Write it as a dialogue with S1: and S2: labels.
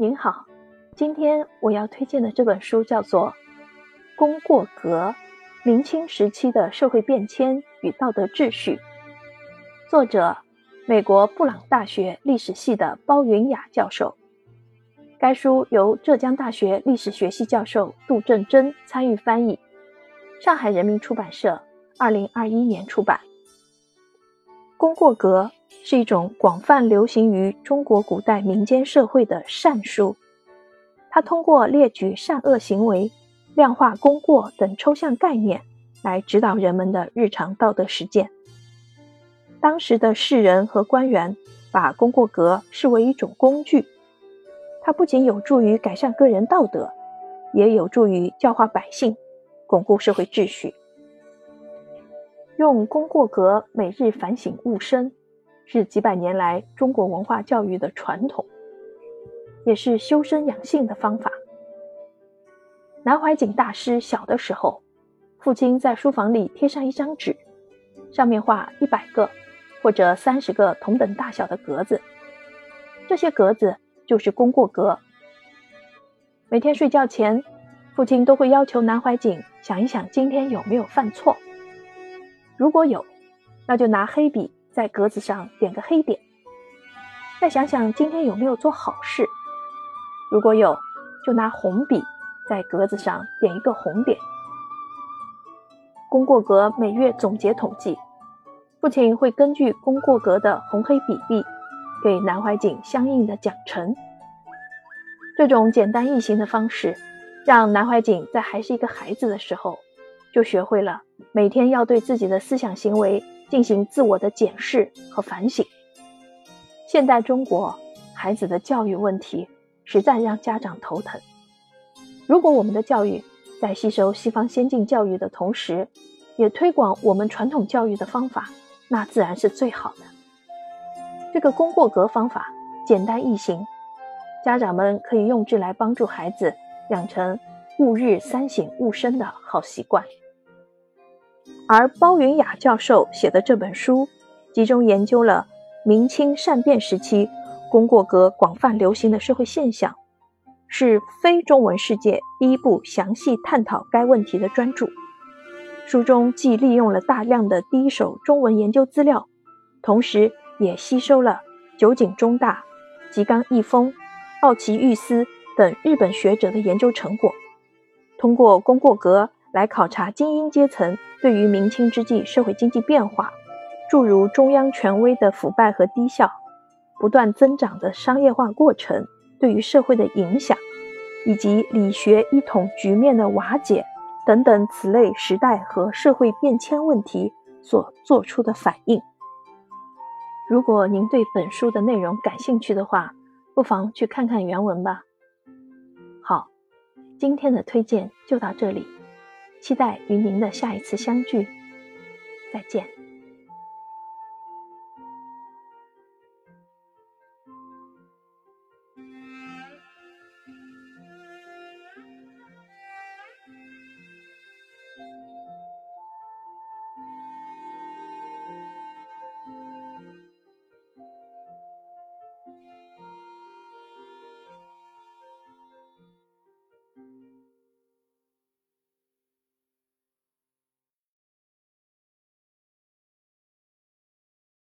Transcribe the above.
S1: 您好，今天我要推荐的这本书叫做《功过格：明清时期的社会变迁与道德秩序》，作者美国布朗大学历史系的包云雅教授。该书由浙江大学历史学系教授杜正珍参与翻译，上海人民出版社二零二一年出版。功过格。是一种广泛流行于中国古代民间社会的善书，它通过列举善恶行为、量化功过等抽象概念，来指导人们的日常道德实践。当时的士人和官员把功过格视为一种工具，它不仅有助于改善个人道德，也有助于教化百姓、巩固社会秩序。用功过格每日反省悟身。是几百年来中国文化教育的传统，也是修身养性的方法。南怀瑾大师小的时候，父亲在书房里贴上一张纸，上面画一百个或者三十个同等大小的格子，这些格子就是功过格。每天睡觉前，父亲都会要求南怀瑾想一想今天有没有犯错，如果有，那就拿黑笔。在格子上点个黑点，再想想今天有没有做好事，如果有，就拿红笔在格子上点一个红点。功过格每月总结统计，父亲会根据功过格的红黑比例，给南怀瑾相应的奖惩。这种简单易行的方式，让南怀瑾在还是一个孩子的时候，就学会了每天要对自己的思想行为。进行自我的检视和反省。现代中国孩子的教育问题实在让家长头疼。如果我们的教育在吸收西方先进教育的同时，也推广我们传统教育的方法，那自然是最好的。这个功过格方法简单易行，家长们可以用之来帮助孩子养成吾日三省吾身的好习惯。而包云雅教授写的这本书，集中研究了明清善变时期功过格广泛流行的社会现象，是非中文世界第一部详细探讨该问题的专著。书中既利用了大量的第一手中文研究资料，同时也吸收了酒井中大、吉冈义丰、奥崎玉司等日本学者的研究成果，通过功过格来考察精英阶层。对于明清之际社会经济变化，诸如中央权威的腐败和低效，不断增长的商业化过程对于社会的影响，以及理学一统局面的瓦解等等此类时代和社会变迁问题所做出的反应。如果您对本书的内容感兴趣的话，不妨去看看原文吧。好，今天的推荐就到这里。期待与您的下一次相聚，再见。